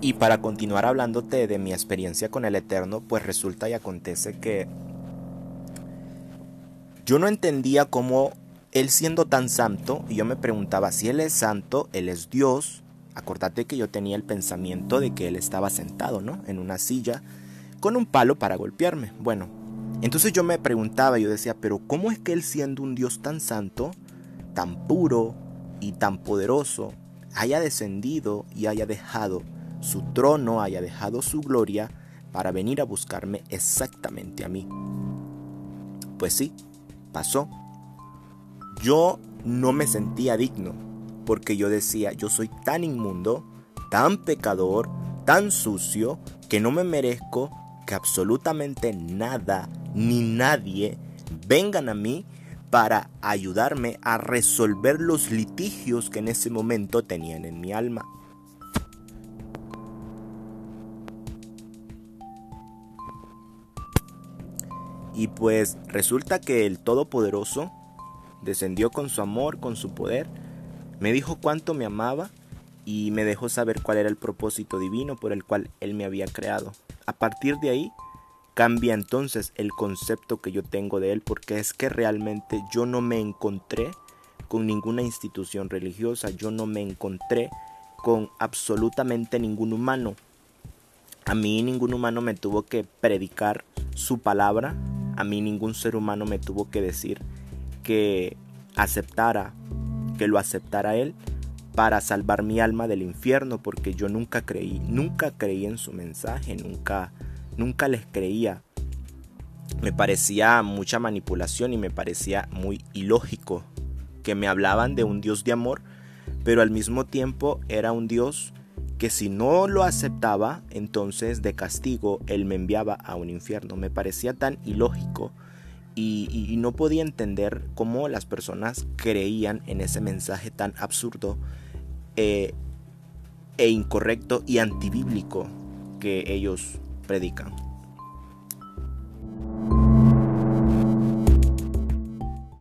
Y para continuar hablándote de mi experiencia con el Eterno, pues resulta y acontece que yo no entendía cómo Él siendo tan santo, y yo me preguntaba si Él es santo, Él es Dios, acordate que yo tenía el pensamiento de que Él estaba sentado, ¿no? En una silla, con un palo para golpearme. Bueno, entonces yo me preguntaba, yo decía, pero ¿cómo es que Él siendo un Dios tan santo, tan puro y tan poderoso, haya descendido y haya dejado su trono, haya dejado su gloria para venir a buscarme exactamente a mí? Pues sí, pasó. Yo no me sentía digno, porque yo decía, yo soy tan inmundo, tan pecador, tan sucio, que no me merezco que absolutamente nada ni nadie vengan a mí para ayudarme a resolver los litigios que en ese momento tenían en mi alma. Y pues resulta que el Todopoderoso descendió con su amor, con su poder, me dijo cuánto me amaba y me dejó saber cuál era el propósito divino por el cual Él me había creado. A partir de ahí cambia entonces el concepto que yo tengo de Él porque es que realmente yo no me encontré con ninguna institución religiosa, yo no me encontré con absolutamente ningún humano. A mí ningún humano me tuvo que predicar su palabra, a mí ningún ser humano me tuvo que decir que aceptara, que lo aceptara él para salvar mi alma del infierno, porque yo nunca creí, nunca creí en su mensaje, nunca, nunca les creía. Me parecía mucha manipulación y me parecía muy ilógico que me hablaban de un Dios de amor, pero al mismo tiempo era un Dios que si no lo aceptaba, entonces de castigo él me enviaba a un infierno. Me parecía tan ilógico y, no podía entender cómo las personas creían en ese mensaje tan absurdo eh, e incorrecto y antibíblico que ellos predican.